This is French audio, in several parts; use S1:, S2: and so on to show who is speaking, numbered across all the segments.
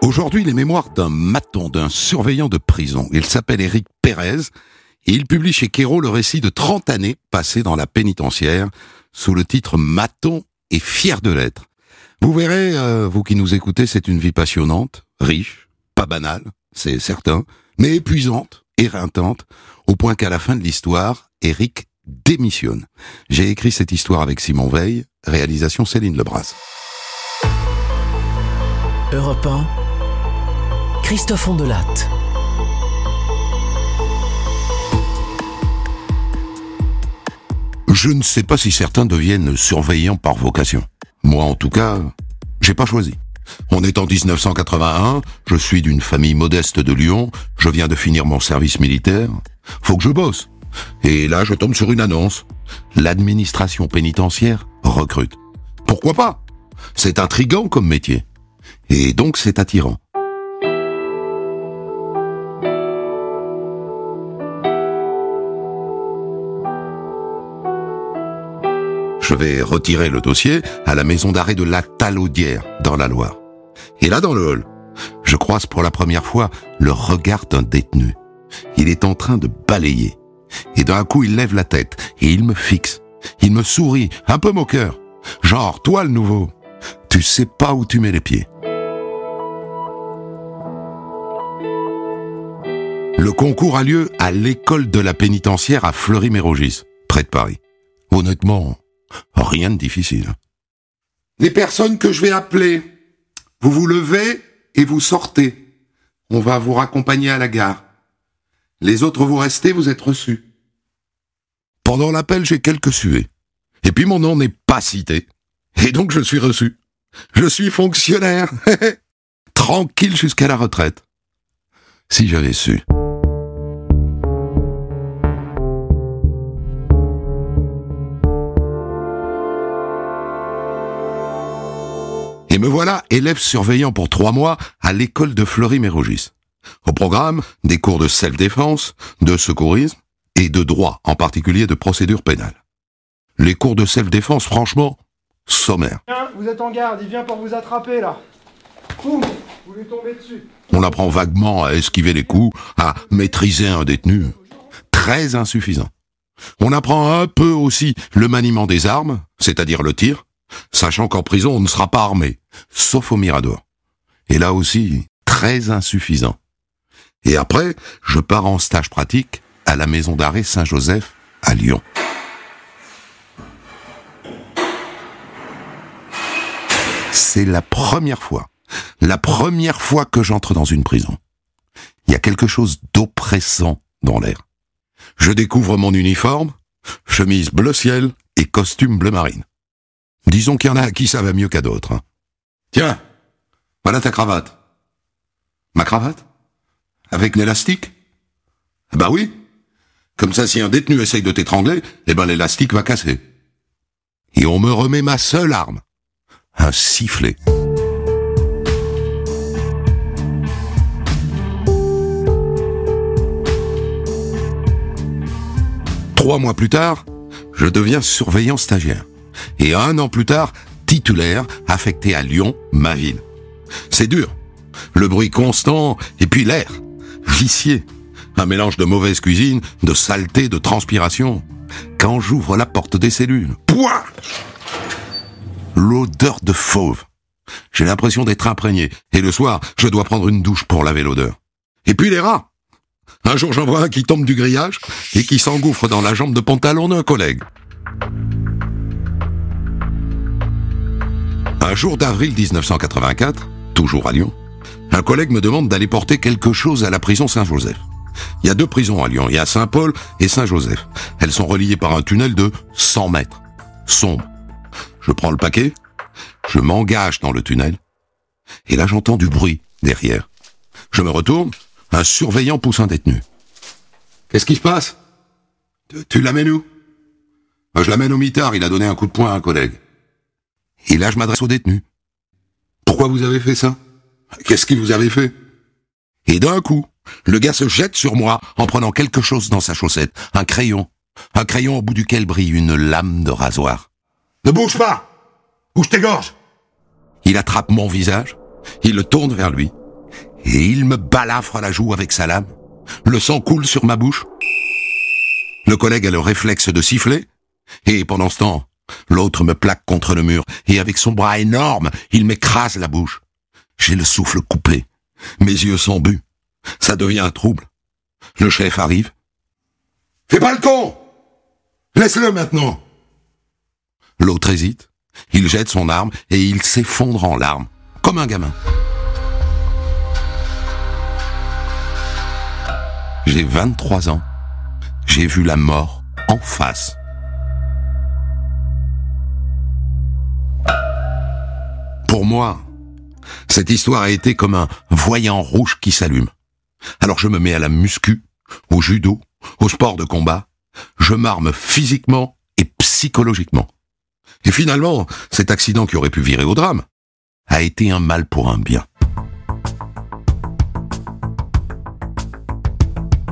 S1: Aujourd'hui, les mémoires d'un maton, d'un surveillant de prison. Il s'appelle Éric Pérez et il publie chez Kéro le récit de 30 années passées dans la pénitentiaire sous le titre Maton et fier de l'être. Vous verrez, euh, vous qui nous écoutez, c'est une vie passionnante, riche, pas banale, c'est certain, mais épuisante, éreintante, au point qu'à la fin de l'histoire, Éric démissionne. J'ai écrit cette histoire avec Simon Veil, réalisation Céline Lebras.
S2: Europe 1, Christophe Ondelatte.
S1: Je ne sais pas si certains deviennent surveillants par vocation. Moi, en tout cas, j'ai pas choisi. On est en 1981, je suis d'une famille modeste de Lyon, je viens de finir mon service militaire. Faut que je bosse. Et là, je tombe sur une annonce. L'administration pénitentiaire recrute. Pourquoi pas? C'est intrigant comme métier. Et donc c'est attirant. Je vais retirer le dossier à la maison d'arrêt de la Talaudière, dans la Loire. Et là, dans le hall, je croise pour la première fois le regard d'un détenu. Il est en train de balayer. Et d'un coup, il lève la tête et il me fixe. Il me sourit, un peu moqueur. Genre, toi le nouveau, tu sais pas où tu mets les pieds. Le concours a lieu à l'école de la pénitentiaire à Fleury-Mérogis, près de Paris. Honnêtement, rien de difficile. Les personnes que je vais appeler, vous vous levez et vous sortez. On va vous raccompagner à la gare. Les autres vous restez, vous êtes reçus. Pendant l'appel, j'ai quelques suées. Et puis mon nom n'est pas cité. Et donc je suis reçu. Je suis fonctionnaire. Tranquille jusqu'à la retraite. Si j'avais su. Et me voilà élève surveillant pour trois mois à l'école de Fleury-Mérogis. Au programme, des cours de self-défense, de secourisme et de droit, en particulier de procédure pénale. Les cours de self-défense, franchement, sommaire.
S3: Tiens, vous êtes en garde, il vient pour vous attraper là. Boum, vous lui tombez dessus.
S1: On apprend vaguement à esquiver les coups, à maîtriser un détenu. Très insuffisant. On apprend un peu aussi le maniement des armes, c'est-à-dire le tir, sachant qu'en prison on ne sera pas armé, sauf au Mirador. Et là aussi, très insuffisant. Et après, je pars en stage pratique à la maison d'arrêt Saint-Joseph à Lyon. C'est la première fois, la première fois que j'entre dans une prison. Il y a quelque chose d'oppressant dans l'air. Je découvre mon uniforme, chemise bleu ciel et costume bleu marine. Disons qu'il y en a à qui ça va mieux qu'à d'autres. hein. Tiens, voilà ta cravate. Ma cravate Avec l'élastique Bah oui. Comme ça, si un détenu essaye de t'étrangler, eh ben l'élastique va casser. Et on me remet ma seule arme. Un sifflet. Trois mois plus tard, je deviens surveillant stagiaire. Et un an plus tard, titulaire, affecté à Lyon, ma ville. C'est dur. Le bruit constant, et puis l'air. Vicié. Un mélange de mauvaise cuisine, de saleté, de transpiration. Quand j'ouvre la porte des cellules, pouah L'odeur de fauve. J'ai l'impression d'être imprégné. Et le soir, je dois prendre une douche pour laver l'odeur. Et puis les rats. Un jour, j'en vois un qui tombe du grillage et qui s'engouffre dans la jambe de pantalon d'un collègue. Un jour d'avril 1984, toujours à Lyon, un collègue me demande d'aller porter quelque chose à la prison Saint-Joseph. Il y a deux prisons à Lyon, il y a Saint-Paul et Saint-Joseph. Elles sont reliées par un tunnel de 100 mètres, sombre. Je prends le paquet, je m'engage dans le tunnel, et là j'entends du bruit derrière. Je me retourne, un surveillant pousse un détenu. Qu'est-ce qui se passe? Tu, tu l'amènes où? Je l'amène au mitard, il a donné un coup de poing à un collègue. Et là, je m'adresse au détenu. Pourquoi vous avez fait ça? Qu'est-ce qu'il vous avait fait? Et d'un coup, le gars se jette sur moi en prenant quelque chose dans sa chaussette, un crayon, un crayon au bout duquel brille une lame de rasoir. Ne bouge pas Bouge tes gorges Il attrape mon visage, Il le tourne vers lui et il me balafre la joue avec sa lame. Le sang coule sur ma bouche. Le collègue a le réflexe de siffler et pendant ce temps, l'autre me plaque contre le mur et avec son bras énorme, il m'écrase la bouche. J'ai le souffle coupé. Mes yeux sont bus. Ça devient un trouble. Le chef arrive. Fais pas le con Laisse-le maintenant L'autre hésite. Il jette son arme et il s'effondre en larmes, comme un gamin. J'ai 23 ans. J'ai vu la mort en face. Pour moi, cette histoire a été comme un voyant rouge qui s'allume. Alors je me mets à la muscu, au judo, au sport de combat. Je m'arme physiquement et psychologiquement. Et finalement, cet accident qui aurait pu virer au drame a été un mal pour un bien.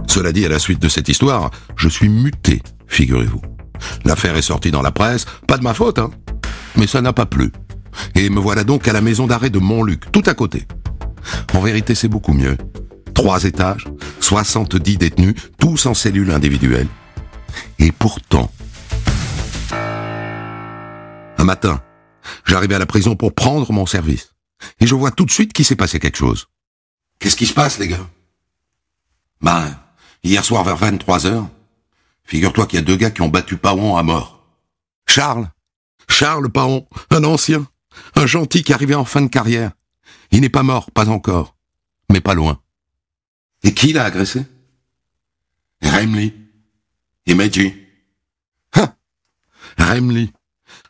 S1: Cela dit, à la suite de cette histoire, je suis muté, figurez-vous. L'affaire est sortie dans la presse, pas de ma faute, hein. Mais ça n'a pas plu. Et me voilà donc à la maison d'arrêt de Montluc, tout à côté. En vérité, c'est beaucoup mieux. Trois étages, 70 détenus, tous en cellules individuelles. Et pourtant, un matin, j'arrive à la prison pour prendre mon service. Et je vois tout de suite qu'il s'est passé quelque chose. Qu'est-ce qui se passe, les gars? Ben, hier soir vers 23 heures, figure-toi qu'il y a deux gars qui ont battu Paon à mort. Charles, Charles Paon, un ancien, un gentil qui arrivait en fin de carrière. Il n'est pas mort, pas encore, mais pas loin. Et qui l'a agressé? Remley. Et Medji. Hein Remley.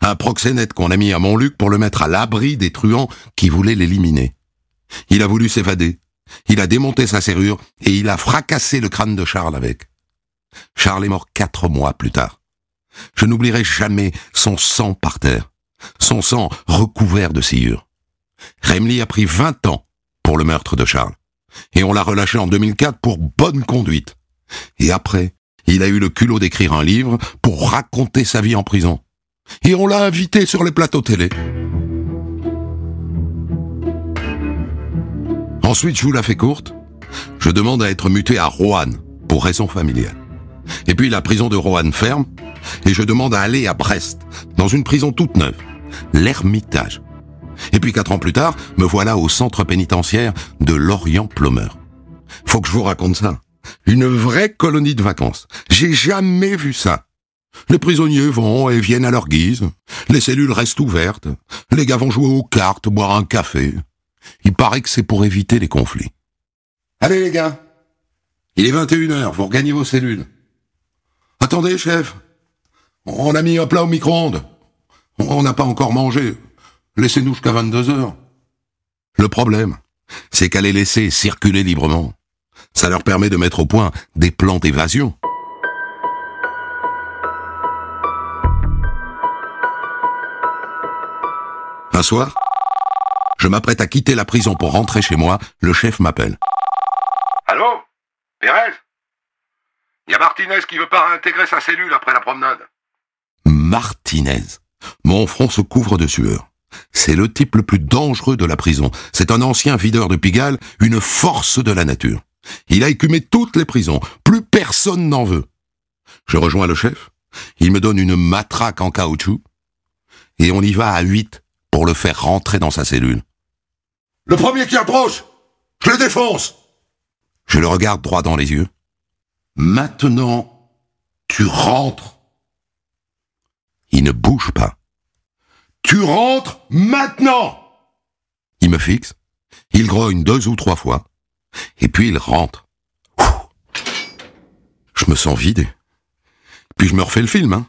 S1: Un proxénète qu'on a mis à Montluc pour le mettre à l'abri des truands qui voulaient l'éliminer. Il a voulu s'évader. Il a démonté sa serrure et il a fracassé le crâne de Charles avec. Charles est mort quatre mois plus tard. Je n'oublierai jamais son sang par terre, son sang recouvert de sciure. Remley a pris vingt ans pour le meurtre de Charles, et on l'a relâché en 2004 pour bonne conduite. Et après, il a eu le culot d'écrire un livre pour raconter sa vie en prison. Et on l'a invité sur les plateaux télé. Ensuite, je vous la fais courte. Je demande à être muté à Roanne pour raison familiale. Et puis la prison de Roanne ferme et je demande à aller à Brest, dans une prison toute neuve, l'Ermitage. Et puis quatre ans plus tard, me voilà au centre pénitentiaire de Lorient-Plomeur. Faut que je vous raconte ça. Une vraie colonie de vacances. J'ai jamais vu ça. Les prisonniers vont et viennent à leur guise. Les cellules restent ouvertes. Les gars vont jouer aux cartes, boire un café. Il paraît que c'est pour éviter les conflits. Allez les gars, il est 21h, vous regagnez vos cellules. Attendez, chef. On a mis un plat au micro-ondes. On n'a pas encore mangé. Laissez-nous jusqu'à 22 heures. Le problème, c'est qu'à les laisser circuler librement, ça leur permet de mettre au point des plans d'évasion. Un soir, je m'apprête à quitter la prison pour rentrer chez moi, le chef m'appelle. Allô? Pérez? Il y a Martinez qui veut pas réintégrer sa cellule après la promenade. Martinez. Mon front se couvre de sueur. C'est le type le plus dangereux de la prison. C'est un ancien videur de Pigalle, une force de la nature. Il a écumé toutes les prisons. Plus personne n'en veut. Je rejoins le chef. Il me donne une matraque en caoutchouc. Et on y va à huit pour le faire rentrer dans sa cellule. Le premier qui approche, je le défonce. Je le regarde droit dans les yeux. Maintenant, tu rentres. Il ne bouge pas. Tu rentres maintenant Il me fixe, il grogne deux ou trois fois, et puis il rentre. Je me sens vidé. Puis je me refais le film, hein.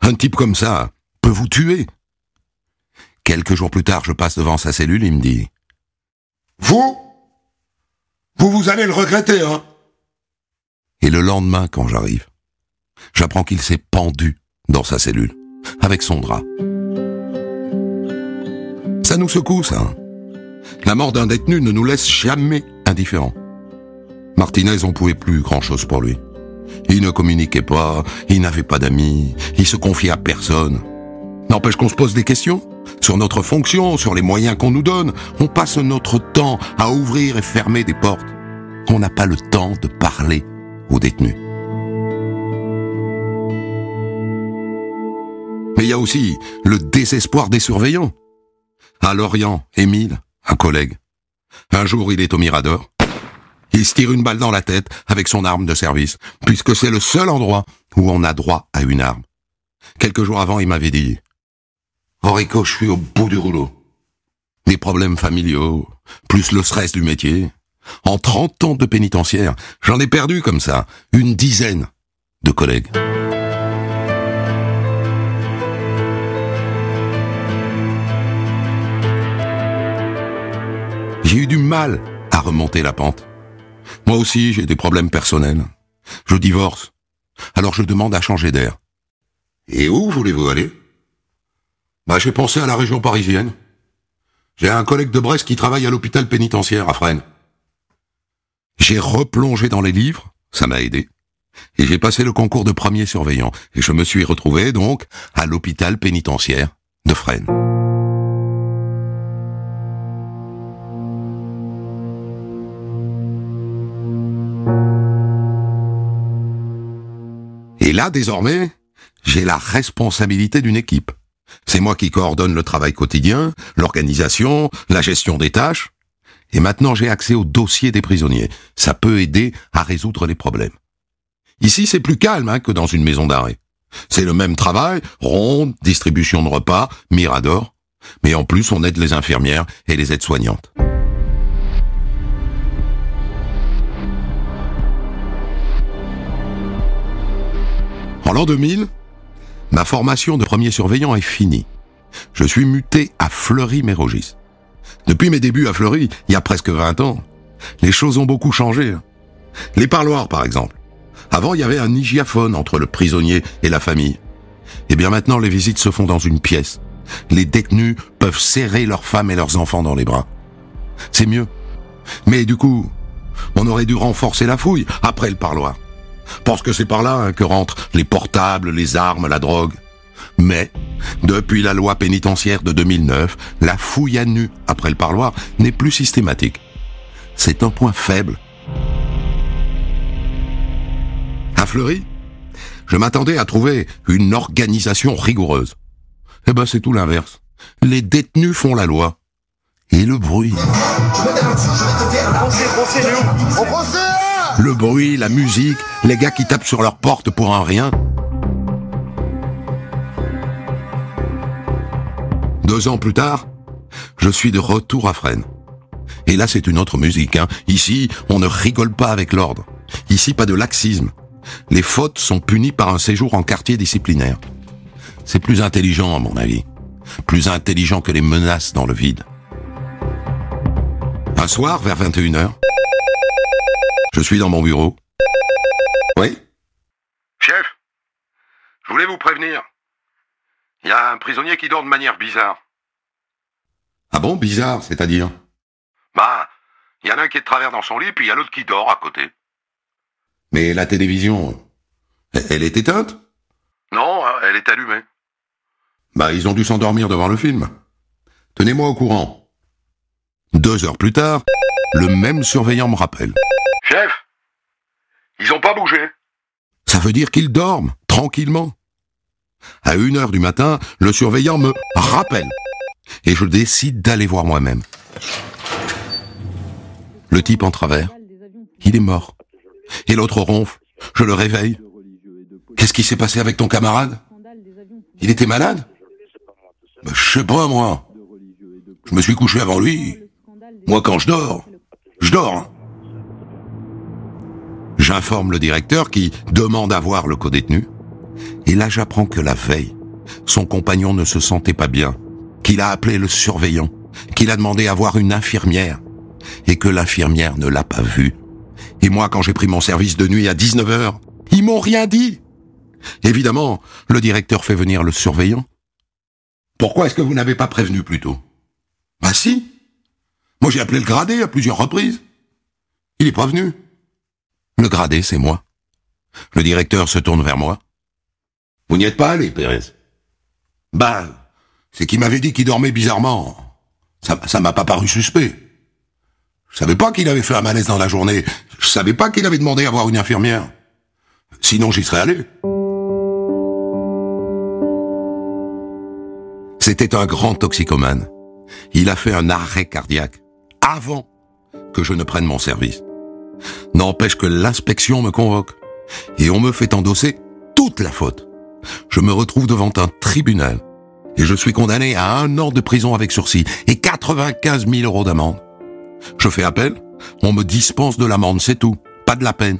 S1: Un type comme ça peut vous tuer. Quelques jours plus tard, je passe devant sa cellule, il me dit Vous? Vous, vous allez le regretter, hein Et le lendemain, quand j'arrive, j'apprends qu'il s'est pendu sa cellule, avec son drap. Ça nous secoue, ça. Hein. La mort d'un détenu ne nous laisse jamais indifférents. Martinez, on pouvait plus grand-chose pour lui. Il ne communiquait pas, il n'avait pas d'amis, il se confiait à personne. N'empêche qu'on se pose des questions sur notre fonction, sur les moyens qu'on nous donne. On passe notre temps à ouvrir et fermer des portes. On n'a pas le temps de parler aux détenus. Mais il y a aussi le désespoir des surveillants. À Lorient, Émile, un collègue. Un jour, il est au Mirador. Il se tire une balle dans la tête avec son arme de service, puisque c'est le seul endroit où on a droit à une arme. Quelques jours avant, il m'avait dit Orico, je suis au bout du rouleau. Des problèmes familiaux, plus le stress du métier. En 30 ans de pénitentiaire, j'en ai perdu comme ça une dizaine de collègues. J'ai eu du mal à remonter la pente. Moi aussi, j'ai des problèmes personnels. Je divorce. Alors je demande à changer d'air. Et où voulez-vous aller? Bah, j'ai pensé à la région parisienne. J'ai un collègue de Brest qui travaille à l'hôpital pénitentiaire à Fresnes. J'ai replongé dans les livres, ça m'a aidé. Et j'ai passé le concours de premier surveillant. Et je me suis retrouvé, donc, à l'hôpital pénitentiaire de Fresnes. Désormais, j'ai la responsabilité d'une équipe. C'est moi qui coordonne le travail quotidien, l'organisation, la gestion des tâches. Et maintenant, j'ai accès au dossier des prisonniers. Ça peut aider à résoudre les problèmes. Ici, c'est plus calme hein, que dans une maison d'arrêt. C'est le même travail, ronde, distribution de repas, mirador. Mais en plus, on aide les infirmières et les aides-soignantes. En l'an 2000, ma formation de premier surveillant est finie. Je suis muté à Fleury-Mérogis. Depuis mes débuts à Fleury, il y a presque 20 ans, les choses ont beaucoup changé. Les parloirs, par exemple. Avant, il y avait un hygiaphone entre le prisonnier et la famille. Eh bien maintenant, les visites se font dans une pièce. Les détenus peuvent serrer leurs femmes et leurs enfants dans les bras. C'est mieux. Mais du coup, on aurait dû renforcer la fouille après le parloir. Parce que c'est par là hein, que rentrent les portables, les armes, la drogue. Mais, depuis la loi pénitentiaire de 2009, la fouille à nu après le parloir n'est plus systématique. C'est un point faible. À Fleury, je m'attendais à trouver une organisation rigoureuse. Eh ben, c'est tout l'inverse. Les détenus font la loi. Et le bruit. Le bruit, la musique, les gars qui tapent sur leur porte pour un rien. Deux ans plus tard, je suis de retour à Fresnes. Et là, c'est une autre musique. Hein. Ici, on ne rigole pas avec l'ordre. Ici, pas de laxisme. Les fautes sont punies par un séjour en quartier disciplinaire. C'est plus intelligent, à mon avis. Plus intelligent que les menaces dans le vide. Un soir, vers 21h, je suis dans mon bureau. Oui? Chef, je voulais vous prévenir. Il y a un prisonnier qui dort de manière bizarre. Ah bon, bizarre, c'est-à-dire? Bah, il y en a un qui est de travers dans son lit, puis il y a l'autre qui dort à côté. Mais la télévision, elle est éteinte? Non, elle est allumée. Bah, ils ont dû s'endormir devant le film. Tenez-moi au courant. Deux heures plus tard, le même surveillant me rappelle. Chef, ils ont pas bougé. Ça veut dire qu'ils dorment, tranquillement. À une heure du matin, le surveillant me rappelle. Et je décide d'aller voir moi-même. Le type en travers, il est mort. Et l'autre ronfle. Je le réveille. Qu'est-ce qui s'est passé avec ton camarade? Il était malade? Ben, Je sais pas, moi. Je me suis couché avant lui. Moi, quand je dors, je dors. J'informe le directeur qui demande à voir le co-détenu. Et là, j'apprends que la veille, son compagnon ne se sentait pas bien, qu'il a appelé le surveillant, qu'il a demandé à voir une infirmière, et que l'infirmière ne l'a pas vu. Et moi, quand j'ai pris mon service de nuit à 19h, ils m'ont rien dit. Évidemment, le directeur fait venir le surveillant. Pourquoi est-ce que vous n'avez pas prévenu plus tôt? Bah si. Moi j'ai appelé le gradé à plusieurs reprises. Il est pas venu. Le gradé, c'est moi. Le directeur se tourne vers moi. Vous n'y êtes pas allé, Pérez Bah, c'est qu'il m'avait dit qu'il dormait bizarrement. Ça, ça m'a pas paru suspect. Je savais pas qu'il avait fait un malaise dans la journée. Je savais pas qu'il avait demandé à voir une infirmière. Sinon, j'y serais allé. C'était un grand toxicomane. Il a fait un arrêt cardiaque avant que je ne prenne mon service. N'empêche que l'inspection me convoque et on me fait endosser toute la faute. Je me retrouve devant un tribunal et je suis condamné à un an de prison avec sursis et 95 000 euros d'amende. Je fais appel, on me dispense de l'amende, c'est tout, pas de la peine.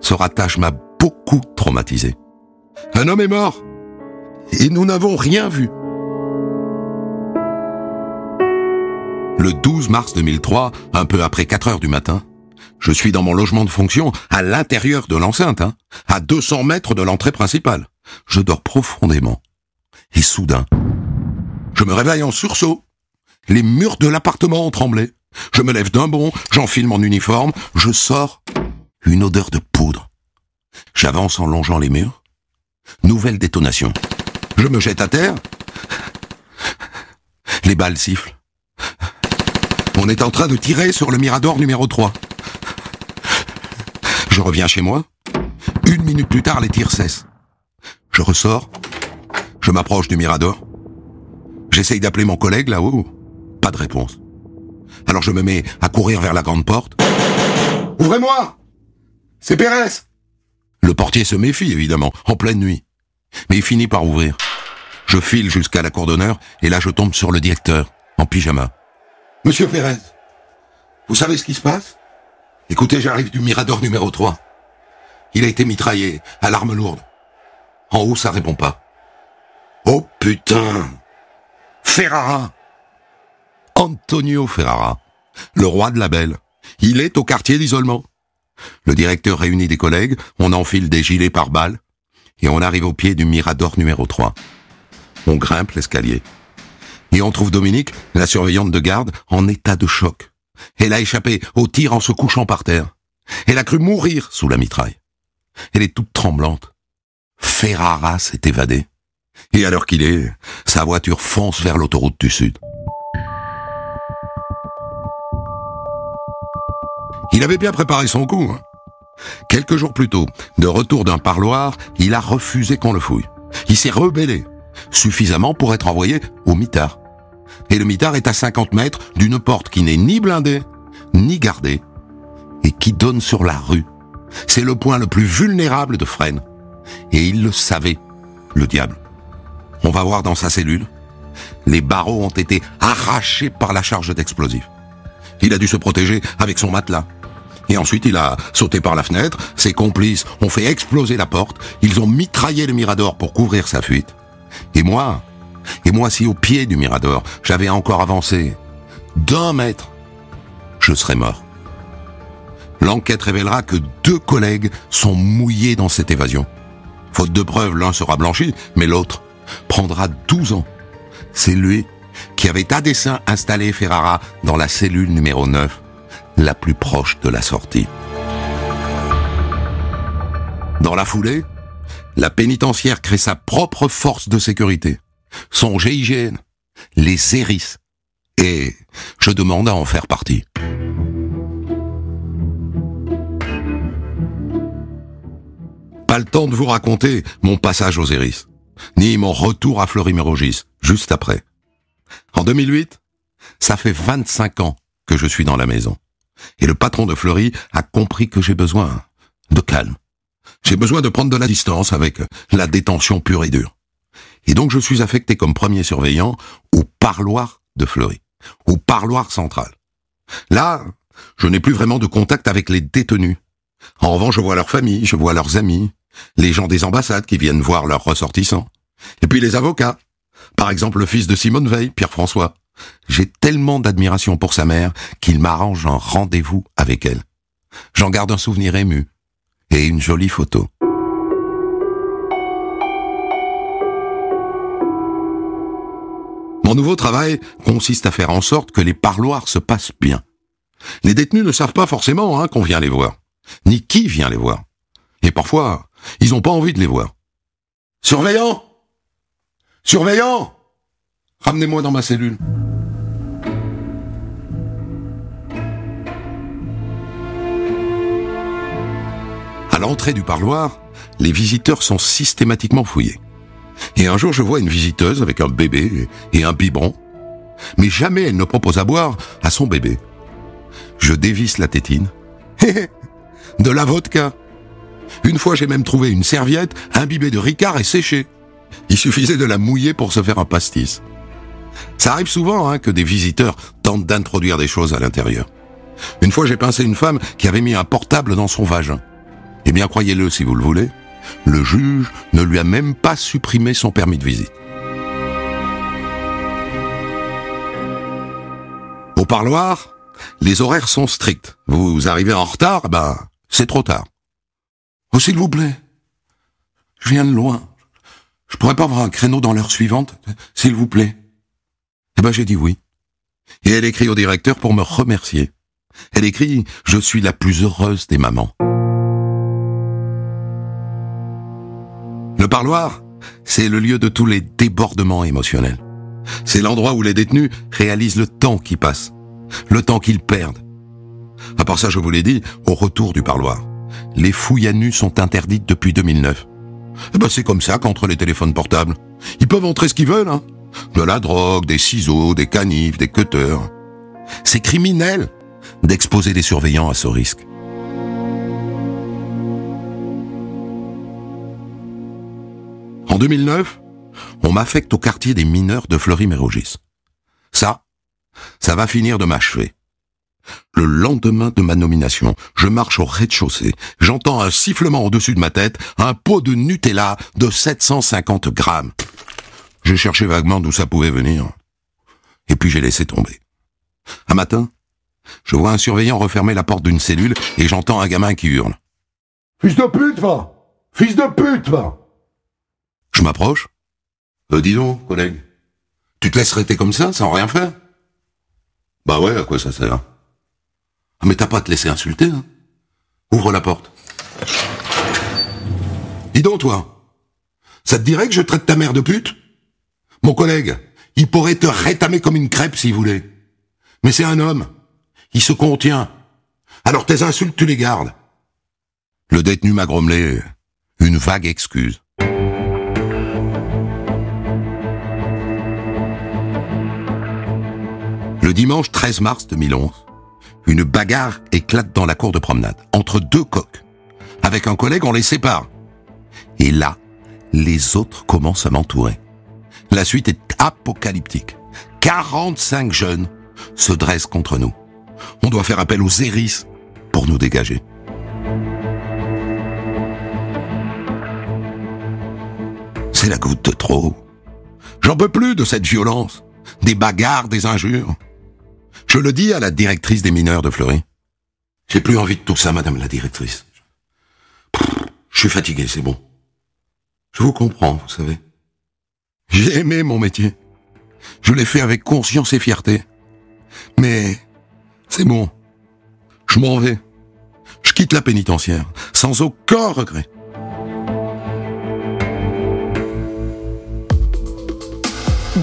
S1: Ce rattache m'a beaucoup traumatisé. Un homme est mort et nous n'avons rien vu. Le 12 mars 2003, un peu après 4 heures du matin, je suis dans mon logement de fonction, à l'intérieur de l'enceinte, hein, à 200 mètres de l'entrée principale. Je dors profondément. Et soudain, je me réveille en sursaut. Les murs de l'appartement ont tremblé. Je me lève d'un bond, j'enfile mon uniforme, je sors. Une odeur de poudre. J'avance en longeant les murs. Nouvelle détonation. Je me jette à terre. Les balles sifflent. On est en train de tirer sur le Mirador numéro 3. Je reviens chez moi. Une minute plus tard, les tirs cessent. Je ressors. Je m'approche du Mirador. J'essaye d'appeler mon collègue là-haut. Pas de réponse. Alors je me mets à courir vers la grande porte. Ouvrez-moi C'est Pérez Le portier se méfie, évidemment, en pleine nuit. Mais il finit par ouvrir. Je file jusqu'à la cour d'honneur, et là je tombe sur le directeur, en pyjama. Monsieur Pérez, vous savez ce qui se passe? Écoutez, j'arrive du Mirador numéro 3. Il a été mitraillé, à l'arme lourde. En haut, ça répond pas. Oh putain Ferrara Antonio Ferrara, le roi de la belle. Il est au quartier d'isolement. Le directeur réunit des collègues, on enfile des gilets par balles, et on arrive au pied du Mirador numéro 3. On grimpe l'escalier. Et on trouve Dominique, la surveillante de garde, en état de choc. Elle a échappé au tir en se couchant par terre. Elle a cru mourir sous la mitraille. Elle est toute tremblante. Ferrara s'est évadé. Et à l'heure qu'il est, sa voiture fonce vers l'autoroute du Sud. Il avait bien préparé son coup. Hein. Quelques jours plus tôt, de retour d'un parloir, il a refusé qu'on le fouille. Il s'est rebellé, suffisamment pour être envoyé au mitard. Et le mitard est à 50 mètres d'une porte qui n'est ni blindée, ni gardée, et qui donne sur la rue. C'est le point le plus vulnérable de Fresnes. Et il le savait, le diable. On va voir dans sa cellule. Les barreaux ont été arrachés par la charge d'explosifs. Il a dû se protéger avec son matelas. Et ensuite, il a sauté par la fenêtre, ses complices ont fait exploser la porte, ils ont mitraillé le Mirador pour couvrir sa fuite. Et moi, et moi si au pied du Mirador, j'avais encore avancé d'un mètre, je serais mort. L'enquête révélera que deux collègues sont mouillés dans cette évasion. Faute de preuves, l'un sera blanchi, mais l'autre prendra 12 ans. C'est lui qui avait à dessein installé Ferrara dans la cellule numéro 9, la plus proche de la sortie. Dans la foulée, la pénitentiaire crée sa propre force de sécurité son GIGN, les ERIS. Et je demande à en faire partie. Pas le temps de vous raconter mon passage aux ERIS, ni mon retour à Fleury-Mérogis, juste après. En 2008, ça fait 25 ans que je suis dans la maison. Et le patron de Fleury a compris que j'ai besoin de calme. J'ai besoin de prendre de la distance avec la détention pure et dure. Et donc je suis affecté comme premier surveillant au parloir de Fleury, au parloir central. Là, je n'ai plus vraiment de contact avec les détenus. En revanche, je vois leurs familles, je vois leurs amis, les gens des ambassades qui viennent voir leurs ressortissants. Et puis les avocats. Par exemple, le fils de Simone Veil, Pierre-François. J'ai tellement d'admiration pour sa mère qu'il m'arrange un rendez-vous avec elle. J'en garde un souvenir ému et une jolie photo. Mon nouveau travail consiste à faire en sorte que les parloirs se passent bien. Les détenus ne savent pas forcément hein, qu'on vient les voir, ni qui vient les voir. Et parfois, ils n'ont pas envie de les voir. Surveillant Surveillant Ramenez-moi dans ma cellule. À l'entrée du parloir, les visiteurs sont systématiquement fouillés. Et un jour, je vois une visiteuse avec un bébé et un biberon. Mais jamais elle ne propose à boire à son bébé. Je dévisse la tétine. de la vodka. Une fois, j'ai même trouvé une serviette imbibée de ricard et séchée. Il suffisait de la mouiller pour se faire un pastis. Ça arrive souvent hein, que des visiteurs tentent d'introduire des choses à l'intérieur. Une fois, j'ai pincé une femme qui avait mis un portable dans son vagin. Eh bien, croyez-le si vous le voulez, le juge ne lui a même pas supprimé son permis de visite. Au parloir, les horaires sont stricts. Vous arrivez en retard, ben, c'est trop tard. Oh, s'il vous plaît. Je viens de loin. Je pourrais pas avoir un créneau dans l'heure suivante, s'il vous plaît. Eh ben, j'ai dit oui. Et elle écrit au directeur pour me remercier. Elle écrit, je suis la plus heureuse des mamans. Parloir, c'est le lieu de tous les débordements émotionnels. C'est l'endroit où les détenus réalisent le temps qui passe, le temps qu'ils perdent. À part ça, je vous l'ai dit, au retour du parloir, les fouilles à nu sont interdites depuis 2009. Eh ben, c'est comme ça qu'entre les téléphones portables, ils peuvent entrer ce qu'ils veulent, hein. De la drogue, des ciseaux, des canifs, des cutters. C'est criminel d'exposer des surveillants à ce risque. En 2009, on m'affecte au quartier des mineurs de Fleury-Mérogis. Ça, ça va finir de m'achever. Le lendemain de ma nomination, je marche au rez-de-chaussée, j'entends un sifflement au-dessus de ma tête, un pot de Nutella de 750 grammes. J'ai cherché vaguement d'où ça pouvait venir. Et puis j'ai laissé tomber. Un matin, je vois un surveillant refermer la porte d'une cellule et j'entends un gamin qui hurle.
S4: Fils de pute, va Fils de pute, va
S1: Je m'approche. Euh, dis donc, collègue. Tu te laisses rester comme ça, sans rien faire? Bah ouais, à quoi ça sert? Ah, Mais t'as pas à te laisser insulter, hein Ouvre la porte. Dis donc, toi. Ça te dirait que je traite ta mère de pute? Mon collègue, il pourrait te rétamer comme une crêpe s'il voulait. Mais c'est un homme. Il se contient. Alors tes insultes, tu les gardes. Le détenu m'a grommelé une vague excuse. Le dimanche 13 mars 2011, une bagarre éclate dans la cour de promenade, entre deux coqs. Avec un collègue, on les sépare. Et là, les autres commencent à m'entourer. La suite est apocalyptique. 45 jeunes se dressent contre nous. On doit faire appel aux ERIS pour nous dégager. C'est la goutte de trop. J'en peux plus de cette violence, des bagarres, des injures. Je le dis à la directrice des mineurs de Fleury. J'ai plus envie de tout ça, madame la directrice. Je suis fatigué, c'est bon. Je vous comprends, vous savez. J'ai aimé mon métier. Je l'ai fait avec conscience et fierté. Mais c'est bon. Je m'en vais. Je quitte la pénitentiaire, sans aucun regret.